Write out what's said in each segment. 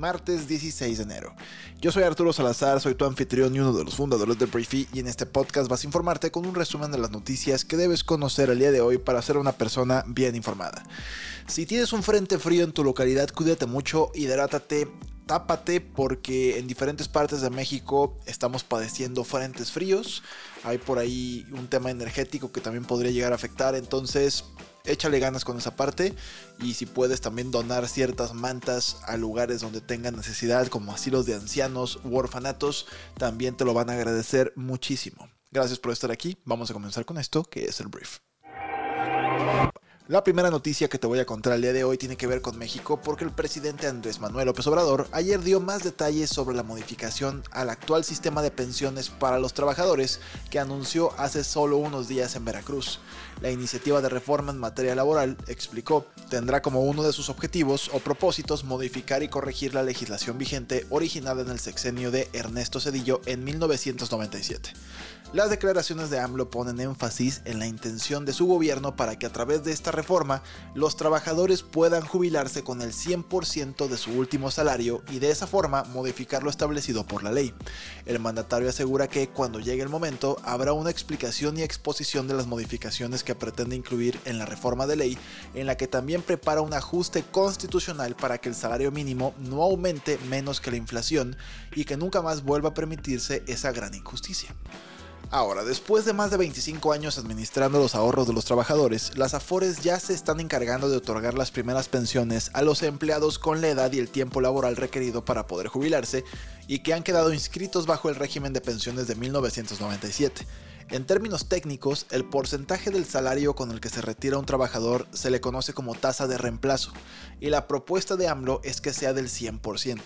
martes 16 de enero. Yo soy Arturo Salazar, soy tu anfitrión y uno de los fundadores de Briefy y en este podcast vas a informarte con un resumen de las noticias que debes conocer el día de hoy para ser una persona bien informada. Si tienes un frente frío en tu localidad, cuídate mucho, hidrátate, tápate porque en diferentes partes de México estamos padeciendo frentes fríos. Hay por ahí un tema energético que también podría llegar a afectar, entonces échale ganas con esa parte y si puedes también donar ciertas mantas a lugares donde tengan necesidad como asilos de ancianos u orfanatos, también te lo van a agradecer muchísimo. Gracias por estar aquí, vamos a comenzar con esto que es el brief. La primera noticia que te voy a contar el día de hoy tiene que ver con México porque el presidente Andrés Manuel López Obrador ayer dio más detalles sobre la modificación al actual sistema de pensiones para los trabajadores que anunció hace solo unos días en Veracruz. La iniciativa de reforma en materia laboral, explicó, tendrá como uno de sus objetivos o propósitos modificar y corregir la legislación vigente originada en el sexenio de Ernesto Cedillo en 1997. Las declaraciones de AMLO ponen énfasis en la intención de su gobierno para que a través de esta reforma los trabajadores puedan jubilarse con el 100% de su último salario y de esa forma modificar lo establecido por la ley. El mandatario asegura que cuando llegue el momento habrá una explicación y exposición de las modificaciones que pretende incluir en la reforma de ley, en la que también prepara un ajuste constitucional para que el salario mínimo no aumente menos que la inflación y que nunca más vuelva a permitirse esa gran injusticia. Ahora, después de más de 25 años administrando los ahorros de los trabajadores, las Afores ya se están encargando de otorgar las primeras pensiones a los empleados con la edad y el tiempo laboral requerido para poder jubilarse y que han quedado inscritos bajo el régimen de pensiones de 1997. En términos técnicos, el porcentaje del salario con el que se retira un trabajador se le conoce como tasa de reemplazo, y la propuesta de AMLO es que sea del 100%.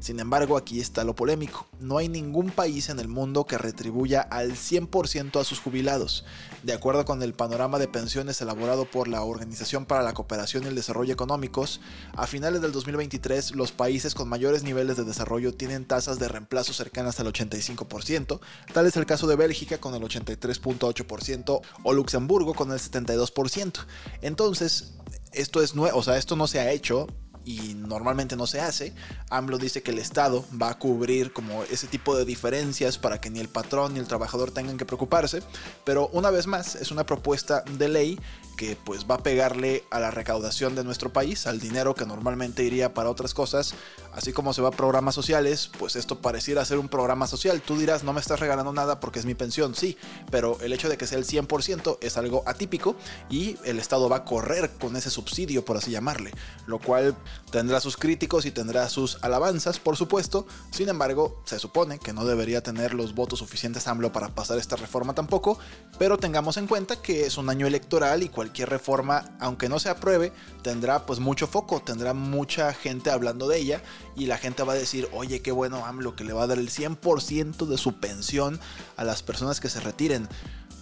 Sin embargo, aquí está lo polémico. No hay ningún país en el mundo que retribuya al 100% a sus jubilados. De acuerdo con el panorama de pensiones elaborado por la Organización para la Cooperación y el Desarrollo Económicos, a finales del 2023 los países con mayores niveles de desarrollo tienen tasas de reemplazo cercanas al 85%, tal es el caso de Bélgica con el 80 3.8% o Luxemburgo con el 72%. Entonces, esto es nuevo, o sea, esto no se ha hecho y normalmente no se hace. AMLO dice que el Estado va a cubrir como ese tipo de diferencias para que ni el patrón ni el trabajador tengan que preocuparse, pero una vez más es una propuesta de ley que pues va a pegarle a la recaudación de nuestro país, al dinero que normalmente iría para otras cosas, así como se va a programas sociales, pues esto pareciera ser un programa social. Tú dirás, no me estás regalando nada porque es mi pensión, sí, pero el hecho de que sea el 100% es algo atípico y el Estado va a correr con ese subsidio, por así llamarle, lo cual tendrá sus críticos y tendrá sus alabanzas, por supuesto, sin embargo, se supone que no debería tener los votos suficientes AMLO para pasar esta reforma tampoco, pero tengamos en cuenta que es un año electoral y cualquier cualquier reforma, aunque no se apruebe, tendrá pues mucho foco, tendrá mucha gente hablando de ella y la gente va a decir, oye, qué bueno AMLO que le va a dar el 100% de su pensión a las personas que se retiren.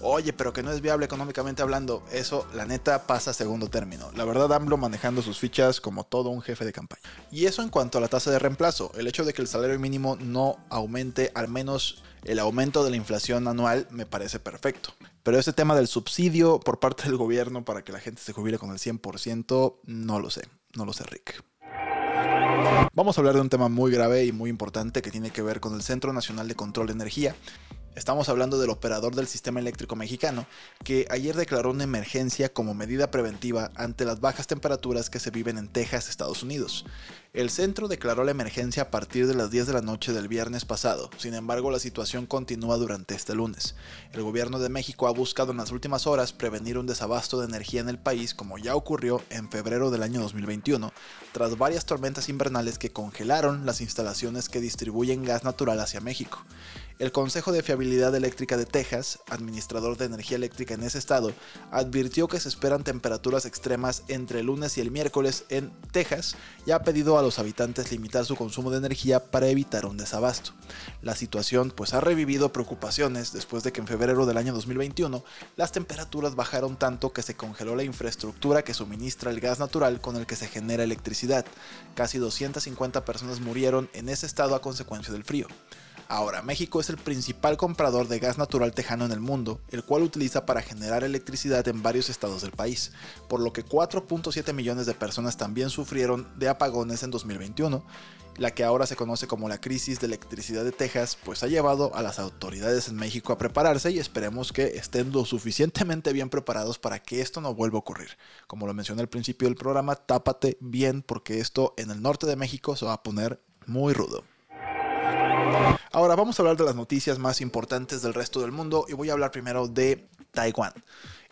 Oye, pero que no es viable económicamente hablando. Eso, la neta, pasa a segundo término. La verdad, AMLO manejando sus fichas como todo un jefe de campaña. Y eso en cuanto a la tasa de reemplazo. El hecho de que el salario mínimo no aumente al menos el aumento de la inflación anual me parece perfecto. Pero ese tema del subsidio por parte del gobierno para que la gente se jubile con el 100%, no lo sé, no lo sé, Rick. Vamos a hablar de un tema muy grave y muy importante que tiene que ver con el Centro Nacional de Control de Energía, Estamos hablando del operador del sistema eléctrico mexicano, que ayer declaró una emergencia como medida preventiva ante las bajas temperaturas que se viven en Texas, Estados Unidos. El centro declaró la emergencia a partir de las 10 de la noche del viernes pasado, sin embargo la situación continúa durante este lunes. El gobierno de México ha buscado en las últimas horas prevenir un desabasto de energía en el país como ya ocurrió en febrero del año 2021, tras varias tormentas invernales que congelaron las instalaciones que distribuyen gas natural hacia México. El Consejo de Fiabilidad Eléctrica de Texas, administrador de energía eléctrica en ese estado, advirtió que se esperan temperaturas extremas entre el lunes y el miércoles en Texas y ha pedido a los habitantes limitar su consumo de energía para evitar un desabasto. La situación pues ha revivido preocupaciones después de que en febrero del año 2021 las temperaturas bajaron tanto que se congeló la infraestructura que suministra el gas natural con el que se genera electricidad. Casi 250 personas murieron en ese estado a consecuencia del frío. Ahora, México es el principal comprador de gas natural tejano en el mundo, el cual utiliza para generar electricidad en varios estados del país, por lo que 4.7 millones de personas también sufrieron de apagones en 2021. La que ahora se conoce como la crisis de electricidad de Texas, pues ha llevado a las autoridades en México a prepararse y esperemos que estén lo suficientemente bien preparados para que esto no vuelva a ocurrir. Como lo mencioné al principio del programa, tápate bien porque esto en el norte de México se va a poner muy rudo. Ahora vamos a hablar de las noticias más importantes del resto del mundo y voy a hablar primero de Taiwán.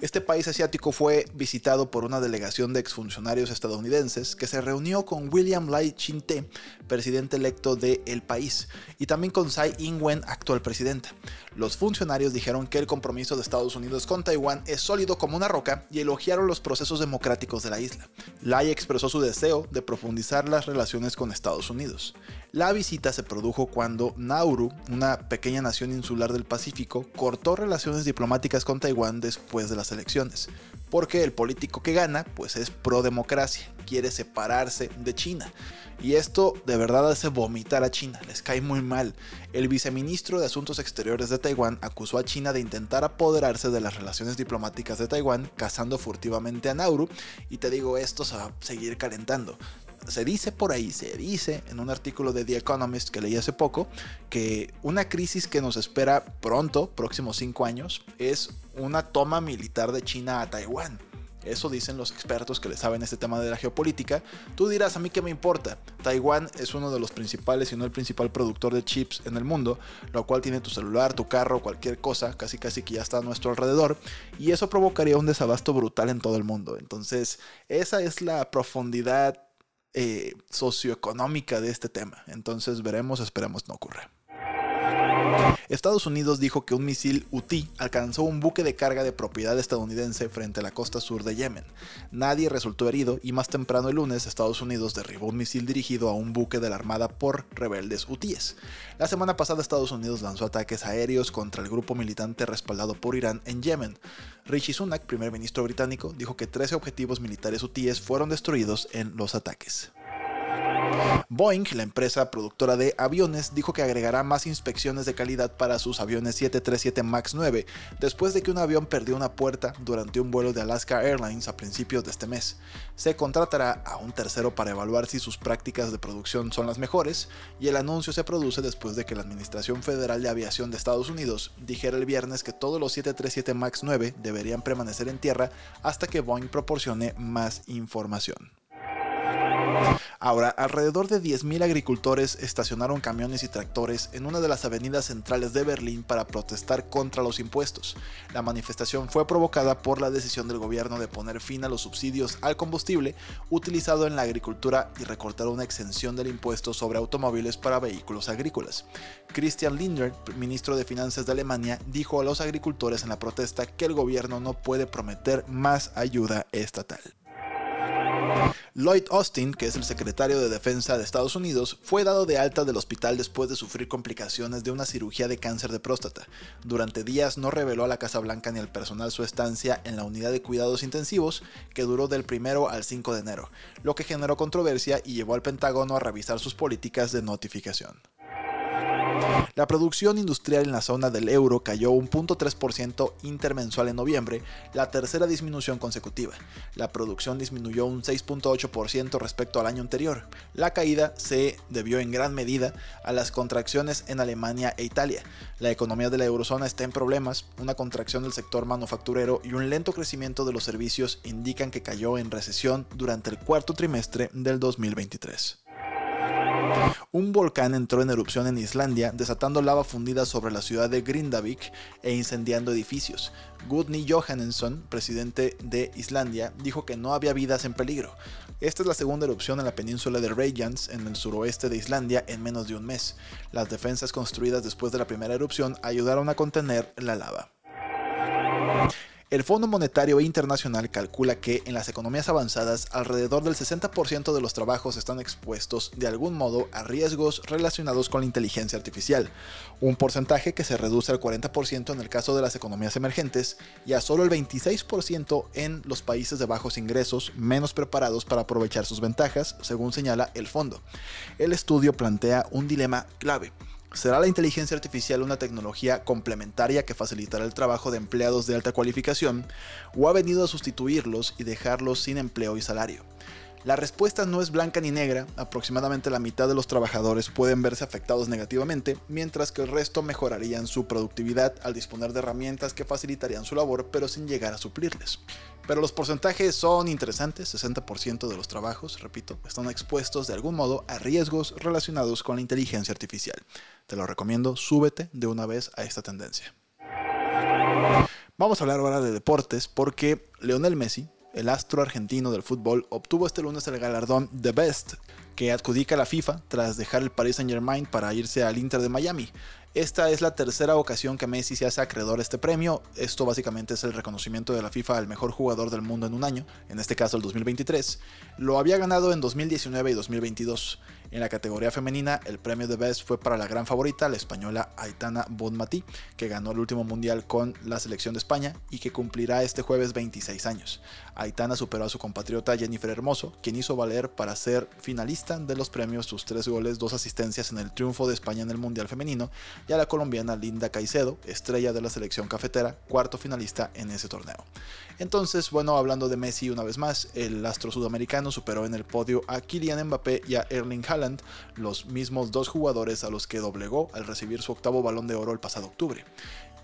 Este país asiático fue visitado por una delegación de exfuncionarios estadounidenses que se reunió con William Lai Ching-te, presidente electo del país, y también con Tsai Ing-wen, actual presidenta. Los funcionarios dijeron que el compromiso de Estados Unidos con Taiwán es sólido como una roca y elogiaron los procesos democráticos de la isla. Lai expresó su deseo de profundizar las relaciones con Estados Unidos. La visita se produjo cuando Nauru, una pequeña nación insular del Pacífico, cortó relaciones diplomáticas con Taiwán después de las elecciones, porque el político que gana pues es pro democracia, quiere separarse de China. Y esto de verdad hace vomitar a China, les cae muy mal. El viceministro de Asuntos Exteriores de Taiwán acusó a China de intentar apoderarse de las relaciones diplomáticas de Taiwán, cazando furtivamente a Nauru, y te digo, esto se va a seguir calentando se dice por ahí, se dice en un artículo de The Economist que leí hace poco, que una crisis que nos espera pronto, próximos cinco años, es una toma militar de China a Taiwán. Eso dicen los expertos que le saben este tema de la geopolítica. Tú dirás, a mí qué me importa. Taiwán es uno de los principales, si no el principal productor de chips en el mundo, lo cual tiene tu celular, tu carro, cualquier cosa, casi casi que ya está a nuestro alrededor. Y eso provocaría un desabasto brutal en todo el mundo. Entonces, esa es la profundidad eh, socioeconómica de este tema. Entonces veremos, esperemos no ocurra. Estados Unidos dijo que un misil UTI alcanzó un buque de carga de propiedad estadounidense frente a la costa sur de Yemen. Nadie resultó herido y más temprano el lunes Estados Unidos derribó un misil dirigido a un buque de la Armada por rebeldes UTIs. La semana pasada Estados Unidos lanzó ataques aéreos contra el grupo militante respaldado por Irán en Yemen. Rishi Sunak, primer ministro británico, dijo que 13 objetivos militares UTIs fueron destruidos en los ataques. Boeing, la empresa productora de aviones, dijo que agregará más inspecciones de calidad para sus aviones 737 MAX 9 después de que un avión perdió una puerta durante un vuelo de Alaska Airlines a principios de este mes. Se contratará a un tercero para evaluar si sus prácticas de producción son las mejores y el anuncio se produce después de que la Administración Federal de Aviación de Estados Unidos dijera el viernes que todos los 737 MAX 9 deberían permanecer en tierra hasta que Boeing proporcione más información. Ahora, alrededor de 10.000 agricultores estacionaron camiones y tractores en una de las avenidas centrales de Berlín para protestar contra los impuestos. La manifestación fue provocada por la decisión del gobierno de poner fin a los subsidios al combustible utilizado en la agricultura y recortar una exención del impuesto sobre automóviles para vehículos agrícolas. Christian Lindner, ministro de Finanzas de Alemania, dijo a los agricultores en la protesta que el gobierno no puede prometer más ayuda estatal. Lloyd Austin, que es el secretario de Defensa de Estados Unidos, fue dado de alta del hospital después de sufrir complicaciones de una cirugía de cáncer de próstata. Durante días no reveló a la Casa Blanca ni al personal su estancia en la unidad de cuidados intensivos, que duró del 1 al 5 de enero, lo que generó controversia y llevó al Pentágono a revisar sus políticas de notificación. La producción industrial en la zona del euro cayó un 0.3% intermensual en noviembre, la tercera disminución consecutiva. La producción disminuyó un 6.8% respecto al año anterior. La caída se debió en gran medida a las contracciones en Alemania e Italia. La economía de la eurozona está en problemas, una contracción del sector manufacturero y un lento crecimiento de los servicios indican que cayó en recesión durante el cuarto trimestre del 2023. Un volcán entró en erupción en Islandia, desatando lava fundida sobre la ciudad de Grindavik e incendiando edificios. Gudni Johannesson, presidente de Islandia, dijo que no había vidas en peligro. Esta es la segunda erupción en la península de Reykjanes, en el suroeste de Islandia, en menos de un mes. Las defensas construidas después de la primera erupción ayudaron a contener la lava. El Fondo Monetario Internacional calcula que en las economías avanzadas alrededor del 60% de los trabajos están expuestos de algún modo a riesgos relacionados con la inteligencia artificial, un porcentaje que se reduce al 40% en el caso de las economías emergentes y a solo el 26% en los países de bajos ingresos menos preparados para aprovechar sus ventajas, según señala el fondo. El estudio plantea un dilema clave ¿Será la inteligencia artificial una tecnología complementaria que facilitará el trabajo de empleados de alta cualificación o ha venido a sustituirlos y dejarlos sin empleo y salario? La respuesta no es blanca ni negra, aproximadamente la mitad de los trabajadores pueden verse afectados negativamente, mientras que el resto mejorarían su productividad al disponer de herramientas que facilitarían su labor, pero sin llegar a suplirles. Pero los porcentajes son interesantes, 60% de los trabajos, repito, están expuestos de algún modo a riesgos relacionados con la inteligencia artificial. Te lo recomiendo, súbete de una vez a esta tendencia. Vamos a hablar ahora de deportes porque Leonel Messi, el astro argentino del fútbol, obtuvo este lunes el galardón The Best que adjudica la FIFA tras dejar el Paris Saint Germain para irse al Inter de Miami. Esta es la tercera ocasión que Messi se hace acreedor a este premio. Esto básicamente es el reconocimiento de la FIFA al mejor jugador del mundo en un año, en este caso el 2023. Lo había ganado en 2019 y 2022. En la categoría femenina, el premio de Best fue para la gran favorita, la española Aitana Bonmatí, que ganó el último mundial con la selección de España y que cumplirá este jueves 26 años. Aitana superó a su compatriota Jennifer Hermoso, quien hizo valer para ser finalista de los premios sus tres goles, dos asistencias en el triunfo de España en el Mundial Femenino, y a la colombiana Linda Caicedo, estrella de la selección cafetera, cuarto finalista en ese torneo. Entonces, bueno, hablando de Messi una vez más, el astro sudamericano superó en el podio a Kylian Mbappé y a Erling Haaland, los mismos dos jugadores a los que doblegó al recibir su octavo balón de oro el pasado octubre.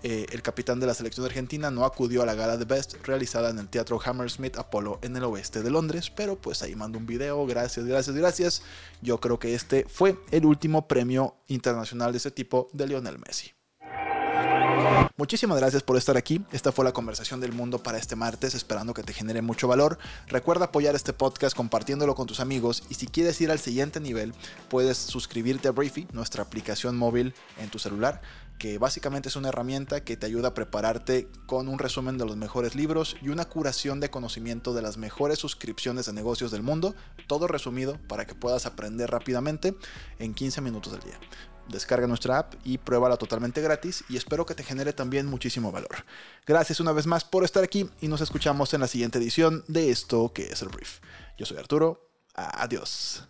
Eh, el capitán de la selección argentina no acudió a la gala de Best realizada en el Teatro Hammersmith Apollo en el oeste de Londres, pero pues ahí mando un video, gracias, gracias, gracias. Yo creo que este fue el último premio internacional de ese tipo de Lionel Messi. Muchísimas gracias por estar aquí. Esta fue la conversación del mundo para este martes, esperando que te genere mucho valor. Recuerda apoyar este podcast compartiéndolo con tus amigos y si quieres ir al siguiente nivel, puedes suscribirte a Briefy, nuestra aplicación móvil en tu celular que básicamente es una herramienta que te ayuda a prepararte con un resumen de los mejores libros y una curación de conocimiento de las mejores suscripciones de negocios del mundo, todo resumido para que puedas aprender rápidamente en 15 minutos del día. Descarga nuestra app y pruébala totalmente gratis y espero que te genere también muchísimo valor. Gracias una vez más por estar aquí y nos escuchamos en la siguiente edición de esto que es el brief. Yo soy Arturo. Adiós.